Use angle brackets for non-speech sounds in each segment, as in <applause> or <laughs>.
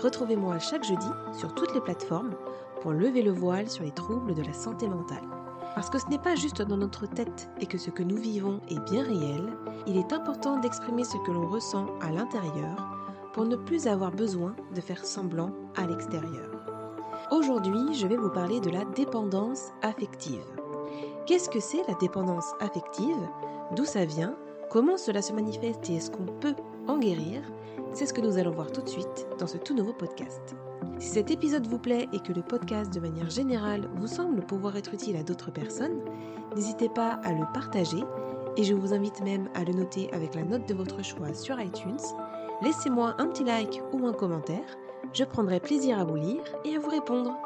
Retrouvez-moi chaque jeudi sur toutes les plateformes pour lever le voile sur les troubles de la santé mentale. Parce que ce n'est pas juste dans notre tête et que ce que nous vivons est bien réel, il est important d'exprimer ce que l'on ressent à l'intérieur pour ne plus avoir besoin de faire semblant à l'extérieur. Aujourd'hui, je vais vous parler de la dépendance affective. Qu'est-ce que c'est la dépendance affective? D'où ça vient? Comment cela se manifeste et est-ce qu'on peut en guérir? C'est ce que nous allons voir tout de suite dans ce tout nouveau podcast. Si cet épisode vous plaît et que le podcast de manière générale vous semble pouvoir être utile à d'autres personnes, n'hésitez pas à le partager et je vous invite même à le noter avec la note de votre choix sur iTunes. Laissez-moi un petit like ou un commentaire, je prendrai plaisir à vous lire et à vous répondre.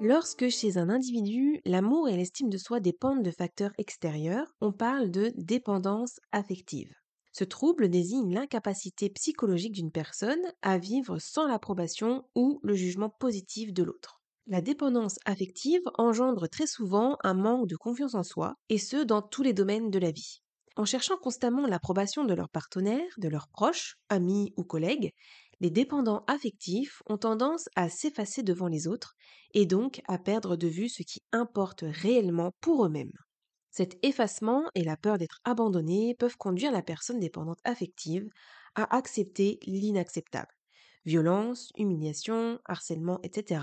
Lorsque chez un individu, l'amour et l'estime de soi dépendent de facteurs extérieurs, on parle de dépendance affective. Ce trouble désigne l'incapacité psychologique d'une personne à vivre sans l'approbation ou le jugement positif de l'autre. La dépendance affective engendre très souvent un manque de confiance en soi, et ce dans tous les domaines de la vie. En cherchant constamment l'approbation de leurs partenaires, de leurs proches, amis ou collègues, les dépendants affectifs ont tendance à s'effacer devant les autres et donc à perdre de vue ce qui importe réellement pour eux-mêmes. Cet effacement et la peur d'être abandonné peuvent conduire la personne dépendante affective à accepter l'inacceptable. Violence, humiliation, harcèlement, etc.,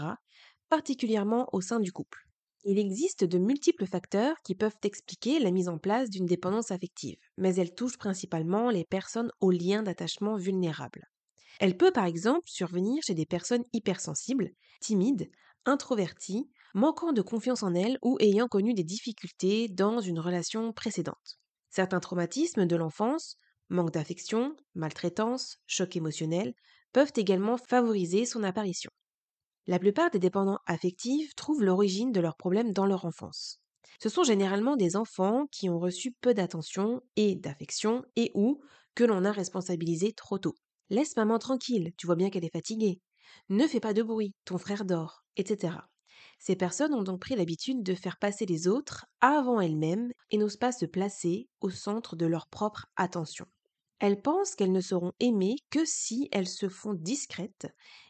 particulièrement au sein du couple. Il existe de multiples facteurs qui peuvent expliquer la mise en place d'une dépendance affective, mais elle touche principalement les personnes aux liens d'attachement vulnérables. Elle peut par exemple survenir chez des personnes hypersensibles, timides, introverties, manquant de confiance en elles ou ayant connu des difficultés dans une relation précédente. Certains traumatismes de l'enfance, manque d'affection, maltraitance, choc émotionnel, peuvent également favoriser son apparition. La plupart des dépendants affectifs trouvent l'origine de leurs problèmes dans leur enfance. Ce sont généralement des enfants qui ont reçu peu d'attention et d'affection et ou que l'on a responsabilisé trop tôt. Laisse maman tranquille, tu vois bien qu'elle est fatiguée. Ne fais pas de bruit, ton frère dort, etc. Ces personnes ont donc pris l'habitude de faire passer les autres avant elles-mêmes et n'osent pas se placer au centre de leur propre attention. Elles pensent qu'elles ne seront aimées que si elles se font discrètes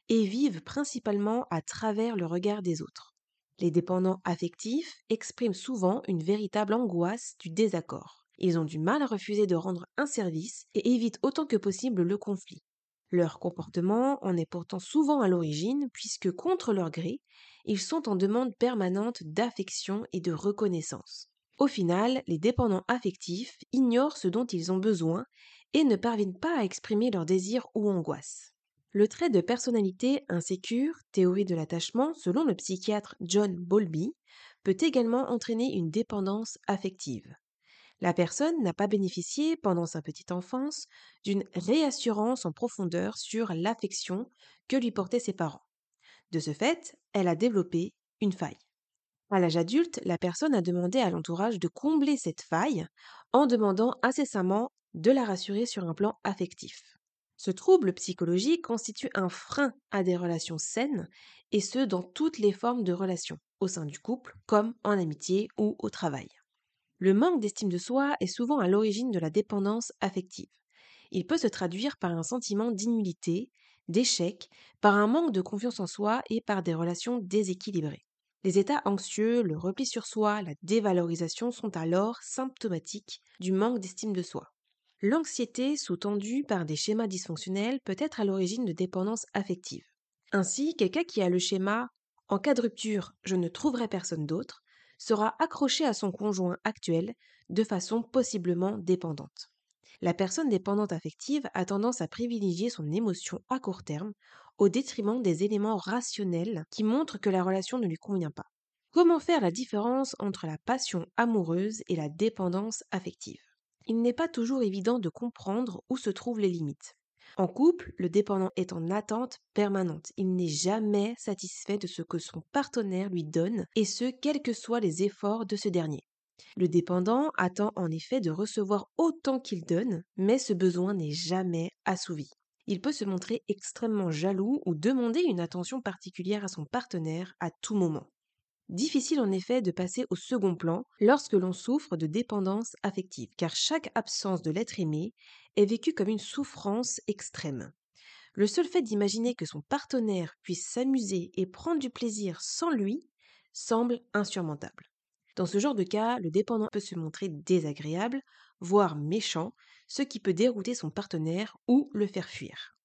et vivent principalement à travers le regard des autres. Les dépendants affectifs expriment souvent une véritable angoisse du désaccord. Ils ont du mal à refuser de rendre un service et évitent autant que possible le conflit. Leur comportement en est pourtant souvent à l'origine puisque contre leur gré, ils sont en demande permanente d'affection et de reconnaissance. Au final, les dépendants affectifs ignorent ce dont ils ont besoin et ne parviennent pas à exprimer leurs désirs ou angoisses. Le trait de personnalité insécure, théorie de l'attachement, selon le psychiatre John Bowlby, peut également entraîner une dépendance affective. La personne n'a pas bénéficié, pendant sa petite enfance, d'une réassurance en profondeur sur l'affection que lui portaient ses parents. De ce fait, elle a développé une faille. À l'âge adulte, la personne a demandé à l'entourage de combler cette faille en demandant incessamment de la rassurer sur un plan affectif. Ce trouble psychologique constitue un frein à des relations saines, et ce dans toutes les formes de relations, au sein du couple comme en amitié ou au travail. Le manque d'estime de soi est souvent à l'origine de la dépendance affective. Il peut se traduire par un sentiment d'inutilité, d'échec, par un manque de confiance en soi et par des relations déséquilibrées. Les états anxieux, le repli sur soi, la dévalorisation sont alors symptomatiques du manque d'estime de soi. L'anxiété, sous-tendue par des schémas dysfonctionnels, peut être à l'origine de dépendance affective. Ainsi, quelqu'un qui a le schéma en cas de rupture, je ne trouverai personne d'autre, sera accroché à son conjoint actuel de façon possiblement dépendante. La personne dépendante affective a tendance à privilégier son émotion à court terme au détriment des éléments rationnels qui montrent que la relation ne lui convient pas. Comment faire la différence entre la passion amoureuse et la dépendance affective? Il n'est pas toujours évident de comprendre où se trouvent les limites. En couple, le dépendant est en attente permanente. Il n'est jamais satisfait de ce que son partenaire lui donne, et ce, quels que soient les efforts de ce dernier. Le dépendant attend en effet de recevoir autant qu'il donne, mais ce besoin n'est jamais assouvi. Il peut se montrer extrêmement jaloux ou demander une attention particulière à son partenaire à tout moment. Difficile en effet de passer au second plan lorsque l'on souffre de dépendance affective, car chaque absence de l'être aimé est vécue comme une souffrance extrême. Le seul fait d'imaginer que son partenaire puisse s'amuser et prendre du plaisir sans lui semble insurmontable. Dans ce genre de cas, le dépendant peut se montrer désagréable, voire méchant, ce qui peut dérouter son partenaire ou le faire fuir.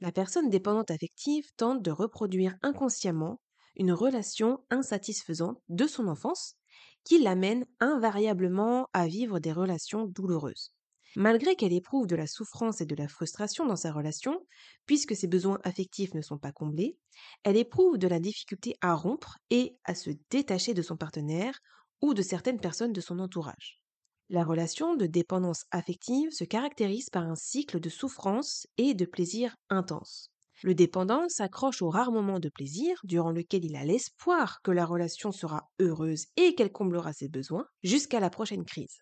La personne dépendante affective tente de reproduire inconsciemment une relation insatisfaisante de son enfance qui l'amène invariablement à vivre des relations douloureuses. Malgré qu'elle éprouve de la souffrance et de la frustration dans sa relation, puisque ses besoins affectifs ne sont pas comblés, elle éprouve de la difficulté à rompre et à se détacher de son partenaire ou de certaines personnes de son entourage. La relation de dépendance affective se caractérise par un cycle de souffrance et de plaisir intense. Le dépendant s'accroche au rare moment de plaisir durant lequel il a l'espoir que la relation sera heureuse et qu'elle comblera ses besoins jusqu'à la prochaine crise.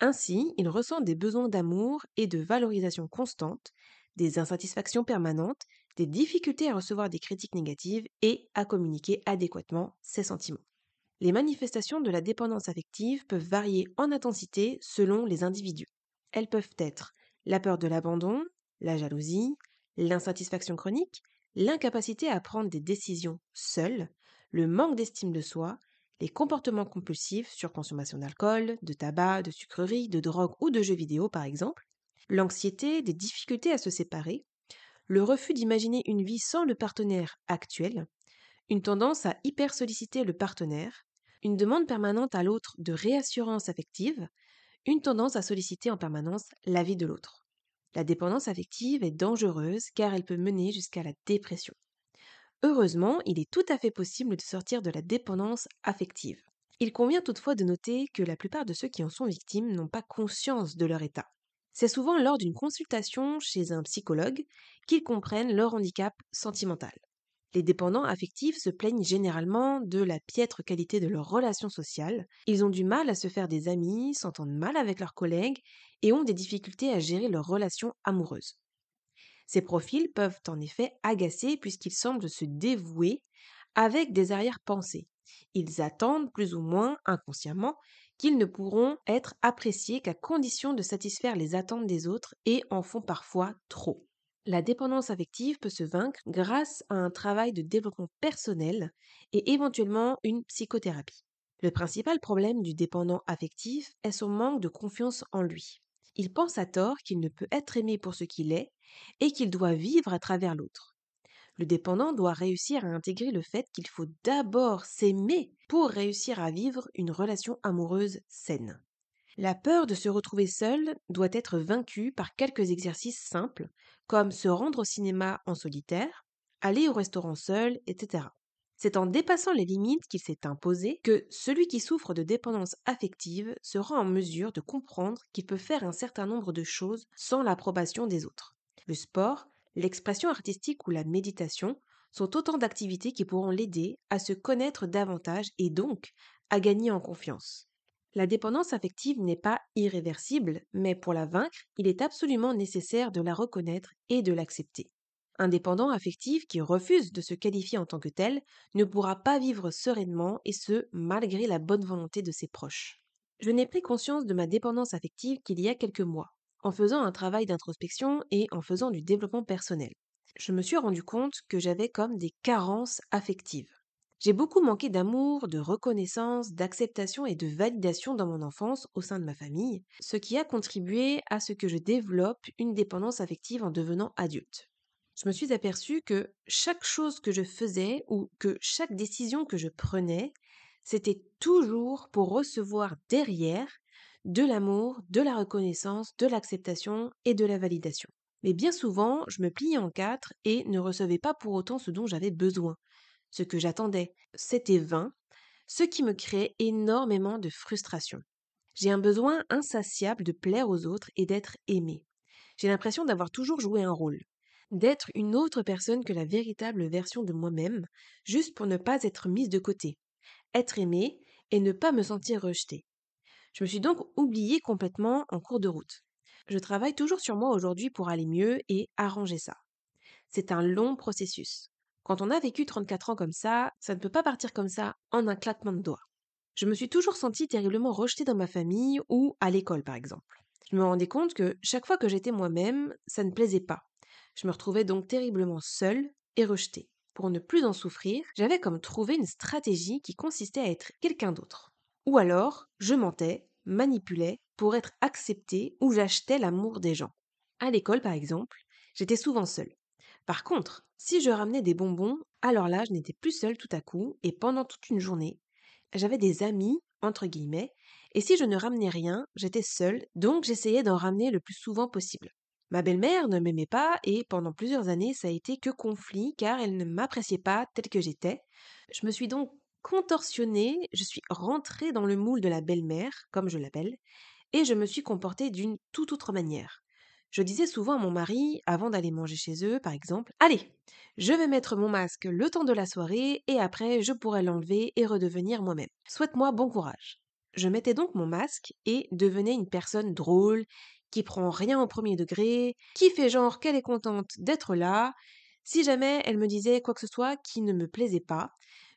Ainsi, il ressent des besoins d'amour et de valorisation constante, des insatisfactions permanentes, des difficultés à recevoir des critiques négatives et à communiquer adéquatement ses sentiments. Les manifestations de la dépendance affective peuvent varier en intensité selon les individus. Elles peuvent être la peur de l'abandon, la jalousie, l'insatisfaction chronique, l'incapacité à prendre des décisions seul, le manque d'estime de soi, les comportements compulsifs sur consommation d'alcool, de tabac, de sucreries, de drogue ou de jeux vidéo par exemple, l'anxiété, des difficultés à se séparer, le refus d'imaginer une vie sans le partenaire actuel, une tendance à hyper solliciter le partenaire, une demande permanente à l'autre de réassurance affective, une tendance à solliciter en permanence la vie de l'autre. La dépendance affective est dangereuse car elle peut mener jusqu'à la dépression. Heureusement, il est tout à fait possible de sortir de la dépendance affective. Il convient toutefois de noter que la plupart de ceux qui en sont victimes n'ont pas conscience de leur état. C'est souvent lors d'une consultation chez un psychologue qu'ils comprennent leur handicap sentimental. Les dépendants affectifs se plaignent généralement de la piètre qualité de leurs relations sociales, ils ont du mal à se faire des amis, s'entendent mal avec leurs collègues et ont des difficultés à gérer leurs relations amoureuses. Ces profils peuvent en effet agacer puisqu'ils semblent se dévouer avec des arrière-pensées. Ils attendent plus ou moins inconsciemment qu'ils ne pourront être appréciés qu'à condition de satisfaire les attentes des autres et en font parfois trop. La dépendance affective peut se vaincre grâce à un travail de développement personnel et éventuellement une psychothérapie. Le principal problème du dépendant affectif est son manque de confiance en lui. Il pense à tort qu'il ne peut être aimé pour ce qu'il est et qu'il doit vivre à travers l'autre. Le dépendant doit réussir à intégrer le fait qu'il faut d'abord s'aimer pour réussir à vivre une relation amoureuse saine. La peur de se retrouver seul doit être vaincue par quelques exercices simples, comme se rendre au cinéma en solitaire, aller au restaurant seul, etc. C'est en dépassant les limites qu'il s'est imposé que celui qui souffre de dépendance affective sera en mesure de comprendre qu'il peut faire un certain nombre de choses sans l'approbation des autres. Le sport, l'expression artistique ou la méditation sont autant d'activités qui pourront l'aider à se connaître davantage et donc à gagner en confiance. La dépendance affective n'est pas irréversible, mais pour la vaincre, il est absolument nécessaire de la reconnaître et de l'accepter. Un dépendant affectif qui refuse de se qualifier en tant que tel ne pourra pas vivre sereinement et ce, malgré la bonne volonté de ses proches. Je n'ai pris conscience de ma dépendance affective qu'il y a quelques mois, en faisant un travail d'introspection et en faisant du développement personnel. Je me suis rendu compte que j'avais comme des carences affectives. J'ai beaucoup manqué d'amour, de reconnaissance, d'acceptation et de validation dans mon enfance au sein de ma famille, ce qui a contribué à ce que je développe une dépendance affective en devenant adulte. Je me suis aperçue que chaque chose que je faisais ou que chaque décision que je prenais, c'était toujours pour recevoir derrière de l'amour, de la reconnaissance, de l'acceptation et de la validation. Mais bien souvent, je me pliais en quatre et ne recevais pas pour autant ce dont j'avais besoin ce que j'attendais, c'était vain, ce qui me créait énormément de frustration. J'ai un besoin insatiable de plaire aux autres et d'être aimé. J'ai l'impression d'avoir toujours joué un rôle, d'être une autre personne que la véritable version de moi-même, juste pour ne pas être mise de côté, être aimée et ne pas me sentir rejetée. Je me suis donc oubliée complètement en cours de route. Je travaille toujours sur moi aujourd'hui pour aller mieux et arranger ça. C'est un long processus. Quand on a vécu 34 ans comme ça, ça ne peut pas partir comme ça en un claquement de doigts. Je me suis toujours sentie terriblement rejetée dans ma famille ou à l'école par exemple. Je me rendais compte que chaque fois que j'étais moi-même, ça ne plaisait pas. Je me retrouvais donc terriblement seule et rejetée. Pour ne plus en souffrir, j'avais comme trouvé une stratégie qui consistait à être quelqu'un d'autre. Ou alors, je mentais, manipulais pour être acceptée ou j'achetais l'amour des gens. À l'école, par exemple, j'étais souvent seule. Par contre, si je ramenais des bonbons, alors là, je n'étais plus seule tout à coup et pendant toute une journée, j'avais des amis, entre guillemets, et si je ne ramenais rien, j'étais seule, donc j'essayais d'en ramener le plus souvent possible. Ma belle-mère ne m'aimait pas et pendant plusieurs années ça a été que conflit car elle ne m'appréciait pas telle que j'étais. Je me suis donc contorsionnée, je suis rentrée dans le moule de la belle-mère, comme je l'appelle, et je me suis comportée d'une toute autre manière. Je disais souvent à mon mari, avant d'aller manger chez eux, par exemple, Allez, je vais mettre mon masque le temps de la soirée et après je pourrai l'enlever et redevenir moi-même. Souhaite-moi bon courage. Je mettais donc mon masque et devenais une personne drôle, qui prend rien au premier degré, qui fait genre qu'elle est contente d'être là. Si jamais elle me disait quoi que ce soit qui ne me plaisait pas,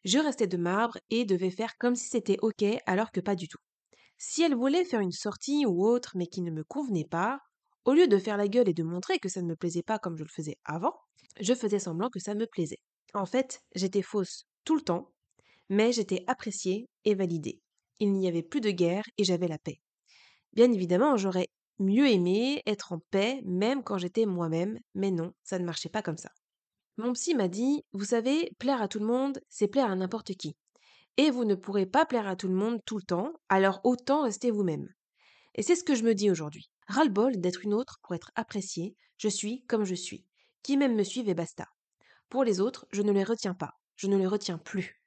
je restais de marbre et devais faire comme si c'était ok alors que pas du tout. Si elle voulait faire une sortie ou autre mais qui ne me convenait pas, au lieu de faire la gueule et de montrer que ça ne me plaisait pas comme je le faisais avant, je faisais semblant que ça me plaisait. En fait, j'étais fausse tout le temps, mais j'étais appréciée et validée. Il n'y avait plus de guerre et j'avais la paix. Bien évidemment, j'aurais mieux aimé être en paix même quand j'étais moi-même, mais non, ça ne marchait pas comme ça. Mon psy m'a dit, vous savez, plaire à tout le monde, c'est plaire à n'importe qui. Et vous ne pourrez pas plaire à tout le monde tout le temps, alors autant rester vous-même. Et c'est ce que je me dis aujourd'hui. Ras-le-bol d'être une autre pour être appréciée, je suis comme je suis. Qui même me suive et basta. Pour les autres, je ne les retiens pas, je ne les retiens plus.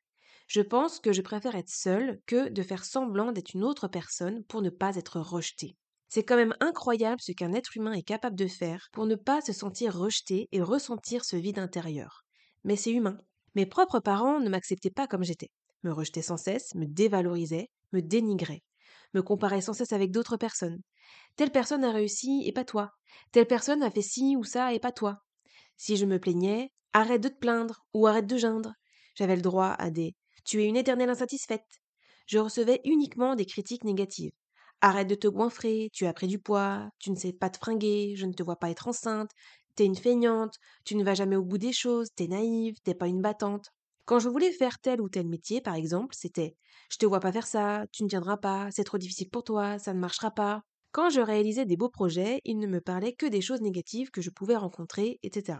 Je pense que je préfère être seule que de faire semblant d'être une autre personne pour ne pas être rejetée. C'est quand même incroyable ce qu'un être humain est capable de faire pour ne pas se sentir rejeté et ressentir ce vide intérieur. Mais c'est humain. Mes propres parents ne m'acceptaient pas comme j'étais, me rejetaient sans cesse, me dévalorisaient, me dénigraient, me comparaient sans cesse avec d'autres personnes. Telle personne a réussi et pas toi. Telle personne a fait ci ou ça et pas toi. Si je me plaignais, arrête de te plaindre ou arrête de geindre. J'avais le droit à des tu es une éternelle insatisfaite. Je recevais uniquement des critiques négatives. Arrête de te goinfrer, tu as pris du poids, tu ne sais pas te fringuer, je ne te vois pas être enceinte, t'es une feignante, tu ne vas jamais au bout des choses, t'es naïve, t'es pas une battante. Quand je voulais faire tel ou tel métier, par exemple, c'était je te vois pas faire ça, tu ne tiendras pas, c'est trop difficile pour toi, ça ne marchera pas. Quand je réalisais des beaux projets, il ne me parlait que des choses négatives que je pouvais rencontrer, etc.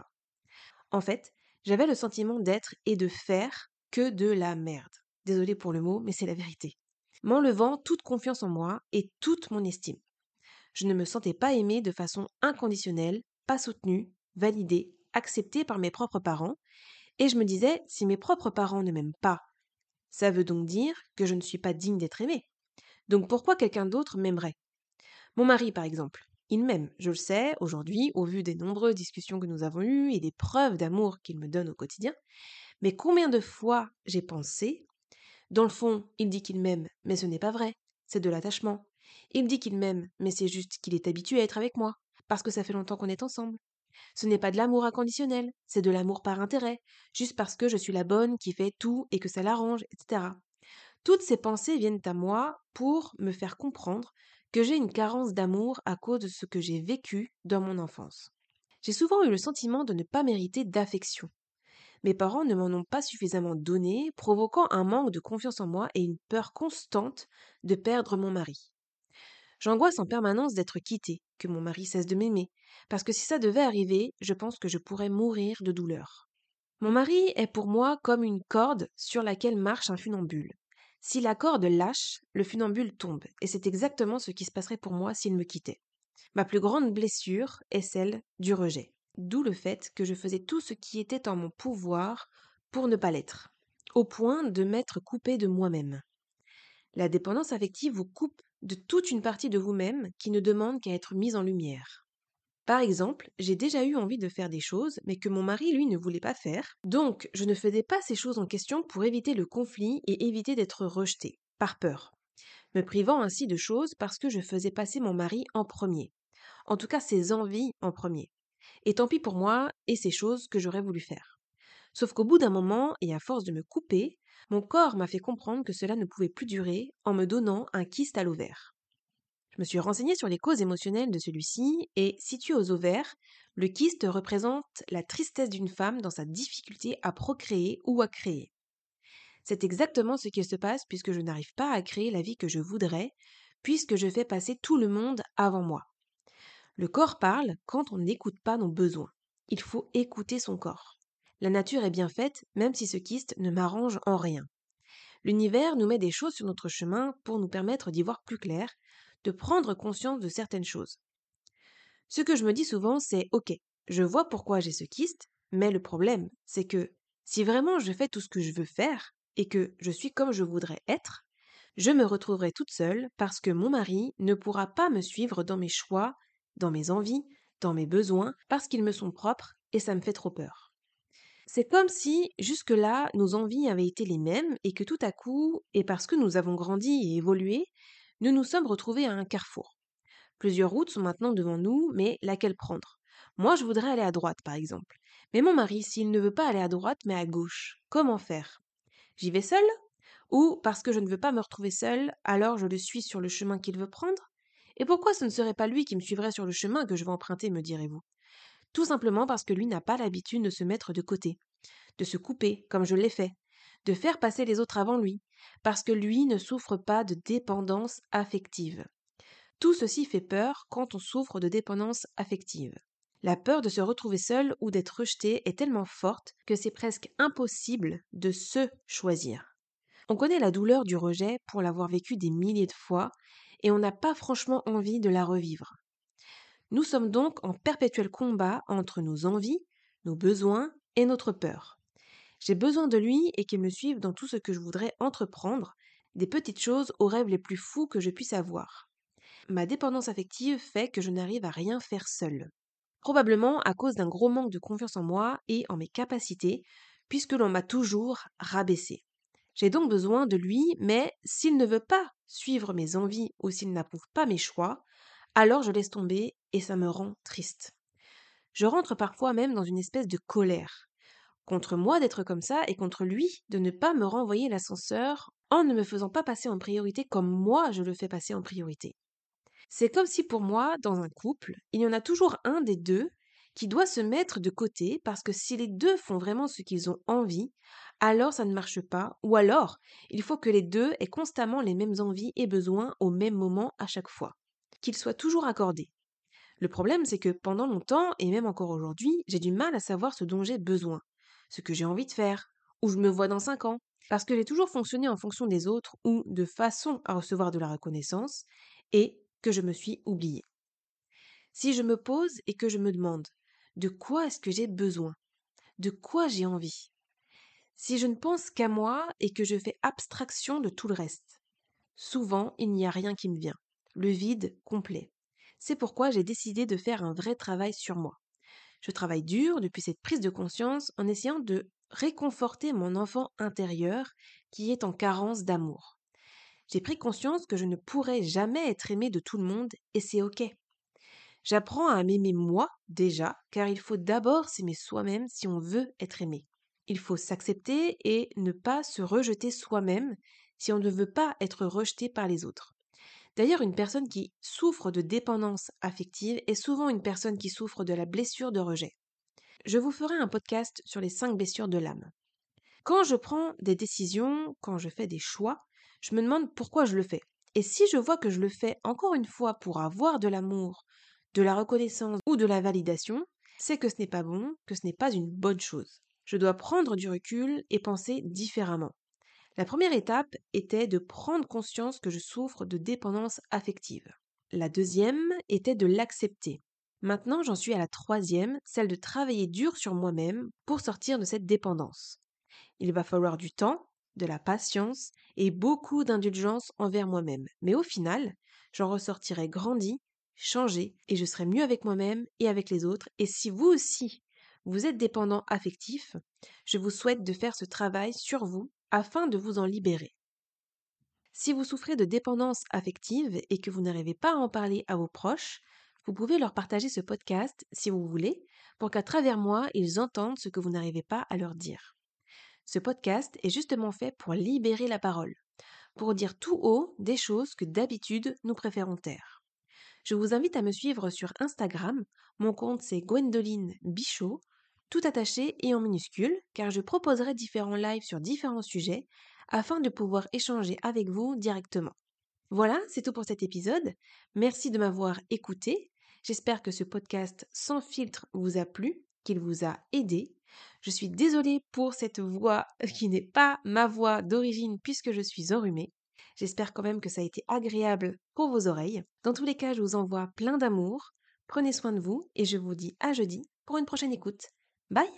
En fait, j'avais le sentiment d'être et de faire que de la merde. Désolée pour le mot, mais c'est la vérité m'enlevant toute confiance en moi et toute mon estime. Je ne me sentais pas aimée de façon inconditionnelle, pas soutenue, validée, acceptée par mes propres parents, et je me disais, si mes propres parents ne m'aiment pas, ça veut donc dire que je ne suis pas digne d'être aimée. Donc pourquoi quelqu'un d'autre m'aimerait? Mon mari, par exemple, il m'aime, je le sais, aujourd'hui, au vu des nombreuses discussions que nous avons eues et des preuves d'amour qu'il me donne au quotidien, mais combien de fois j'ai pensé, dans le fond, il dit qu'il m'aime, mais ce n'est pas vrai, c'est de l'attachement. Il dit qu'il m'aime, mais c'est juste qu'il est habitué à être avec moi, parce que ça fait longtemps qu'on est ensemble. Ce n'est pas de l'amour inconditionnel, c'est de l'amour par intérêt, juste parce que je suis la bonne qui fait tout et que ça l'arrange, etc. Toutes ces pensées viennent à moi pour me faire comprendre que j'ai une carence d'amour à cause de ce que j'ai vécu dans mon enfance. J'ai souvent eu le sentiment de ne pas mériter d'affection, mes parents ne m'en ont pas suffisamment donné, provoquant un manque de confiance en moi et une peur constante de perdre mon mari. J'angoisse en permanence d'être quittée, que mon mari cesse de m'aimer, parce que si ça devait arriver, je pense que je pourrais mourir de douleur. Mon mari est pour moi comme une corde sur laquelle marche un funambule. Si la corde lâche, le funambule tombe, et c'est exactement ce qui se passerait pour moi s'il me quittait. Ma plus grande blessure est celle du rejet. D'où le fait que je faisais tout ce qui était en mon pouvoir pour ne pas l'être, au point de m'être coupé de moi-même. La dépendance affective vous coupe de toute une partie de vous-même qui ne demande qu'à être mise en lumière. Par exemple, j'ai déjà eu envie de faire des choses, mais que mon mari, lui, ne voulait pas faire. Donc, je ne faisais pas ces choses en question pour éviter le conflit et éviter d'être rejetée, par peur. Me privant ainsi de choses parce que je faisais passer mon mari en premier. En tout cas, ses envies en premier. Et tant pis pour moi et ces choses que j'aurais voulu faire. Sauf qu'au bout d'un moment, et à force de me couper, mon corps m'a fait comprendre que cela ne pouvait plus durer en me donnant un kyste à l'ovaire. Je me suis renseignée sur les causes émotionnelles de celui-ci et, situé aux ovaires, le kyste représente la tristesse d'une femme dans sa difficulté à procréer ou à créer. C'est exactement ce qui se passe puisque je n'arrive pas à créer la vie que je voudrais, puisque je fais passer tout le monde avant moi. Le corps parle quand on n'écoute pas nos besoins. Il faut écouter son corps. La nature est bien faite, même si ce kyste ne m'arrange en rien. L'univers nous met des choses sur notre chemin pour nous permettre d'y voir plus clair, de prendre conscience de certaines choses. Ce que je me dis souvent, c'est OK, je vois pourquoi j'ai ce kyste, mais le problème, c'est que si vraiment je fais tout ce que je veux faire et que je suis comme je voudrais être, je me retrouverai toute seule parce que mon mari ne pourra pas me suivre dans mes choix dans mes envies, dans mes besoins, parce qu'ils me sont propres et ça me fait trop peur. C'est comme si, jusque-là, nos envies avaient été les mêmes et que tout à coup, et parce que nous avons grandi et évolué, nous nous sommes retrouvés à un carrefour. Plusieurs routes sont maintenant devant nous, mais laquelle prendre? Moi, je voudrais aller à droite, par exemple. Mais mon mari, s'il ne veut pas aller à droite, mais à gauche, comment faire? J'y vais seule? Ou parce que je ne veux pas me retrouver seule, alors je le suis sur le chemin qu'il veut prendre? Et pourquoi ce ne serait pas lui qui me suivrait sur le chemin que je vais emprunter, me direz-vous? Tout simplement parce que lui n'a pas l'habitude de se mettre de côté, de se couper, comme je l'ai fait, de faire passer les autres avant lui, parce que lui ne souffre pas de dépendance affective. Tout ceci fait peur quand on souffre de dépendance affective. La peur de se retrouver seul ou d'être rejeté est tellement forte que c'est presque impossible de se choisir. On connaît la douleur du rejet pour l'avoir vécu des milliers de fois et on n'a pas franchement envie de la revivre. Nous sommes donc en perpétuel combat entre nos envies, nos besoins et notre peur. J'ai besoin de lui et qu'il me suive dans tout ce que je voudrais entreprendre, des petites choses aux rêves les plus fous que je puisse avoir. Ma dépendance affective fait que je n'arrive à rien faire seule. Probablement à cause d'un gros manque de confiance en moi et en mes capacités, puisque l'on m'a toujours rabaissé. J'ai donc besoin de lui, mais s'il ne veut pas suivre mes envies ou s'il n'approuve pas mes choix, alors je laisse tomber et ça me rend triste. Je rentre parfois même dans une espèce de colère. Contre moi d'être comme ça et contre lui de ne pas me renvoyer l'ascenseur en ne me faisant pas passer en priorité comme moi je le fais passer en priorité. C'est comme si pour moi, dans un couple, il y en a toujours un des deux qui doit se mettre de côté parce que si les deux font vraiment ce qu'ils ont envie, alors ça ne marche pas, ou alors il faut que les deux aient constamment les mêmes envies et besoins au même moment à chaque fois, qu'ils soient toujours accordés. Le problème, c'est que pendant longtemps, et même encore aujourd'hui, j'ai du mal à savoir ce dont j'ai besoin, ce que j'ai envie de faire, où je me vois dans cinq ans, parce que j'ai toujours fonctionné en fonction des autres ou de façon à recevoir de la reconnaissance, et que je me suis oubliée. Si je me pose et que je me demande de quoi est-ce que j'ai besoin? De quoi j'ai envie? Si je ne pense qu'à moi et que je fais abstraction de tout le reste, souvent il n'y a rien qui me vient. Le vide complet. C'est pourquoi j'ai décidé de faire un vrai travail sur moi. Je travaille dur depuis cette prise de conscience en essayant de réconforter mon enfant intérieur qui est en carence d'amour. J'ai pris conscience que je ne pourrais jamais être aimé de tout le monde et c'est ok. J'apprends à m'aimer moi déjà, car il faut d'abord s'aimer soi-même si on veut être aimé. Il faut s'accepter et ne pas se rejeter soi-même si on ne veut pas être rejeté par les autres. D'ailleurs, une personne qui souffre de dépendance affective est souvent une personne qui souffre de la blessure de rejet. Je vous ferai un podcast sur les cinq blessures de l'âme. Quand je prends des décisions, quand je fais des choix, je me demande pourquoi je le fais. Et si je vois que je le fais encore une fois pour avoir de l'amour, de la reconnaissance ou de la validation, c'est que ce n'est pas bon, que ce n'est pas une bonne chose. Je dois prendre du recul et penser différemment. La première étape était de prendre conscience que je souffre de dépendance affective. La deuxième était de l'accepter. Maintenant, j'en suis à la troisième, celle de travailler dur sur moi-même pour sortir de cette dépendance. Il va falloir du temps, de la patience et beaucoup d'indulgence envers moi-même. Mais au final, j'en ressortirai grandi changer et je serai mieux avec moi-même et avec les autres. Et si vous aussi, vous êtes dépendant affectif, je vous souhaite de faire ce travail sur vous afin de vous en libérer. Si vous souffrez de dépendance affective et que vous n'arrivez pas à en parler à vos proches, vous pouvez leur partager ce podcast si vous voulez, pour qu'à travers moi, ils entendent ce que vous n'arrivez pas à leur dire. Ce podcast est justement fait pour libérer la parole, pour dire tout haut des choses que d'habitude nous préférons taire. Je vous invite à me suivre sur Instagram, mon compte c'est Gwendoline Bichot, tout attaché et en minuscule, car je proposerai différents lives sur différents sujets afin de pouvoir échanger avec vous directement. Voilà, c'est tout pour cet épisode. Merci de m'avoir écouté. J'espère que ce podcast sans filtre vous a plu, qu'il vous a aidé. Je suis désolée pour cette voix <laughs> qui n'est pas ma voix d'origine puisque je suis enrhumée. J'espère quand même que ça a été agréable pour vos oreilles. Dans tous les cas, je vous envoie plein d'amour. Prenez soin de vous et je vous dis à jeudi pour une prochaine écoute. Bye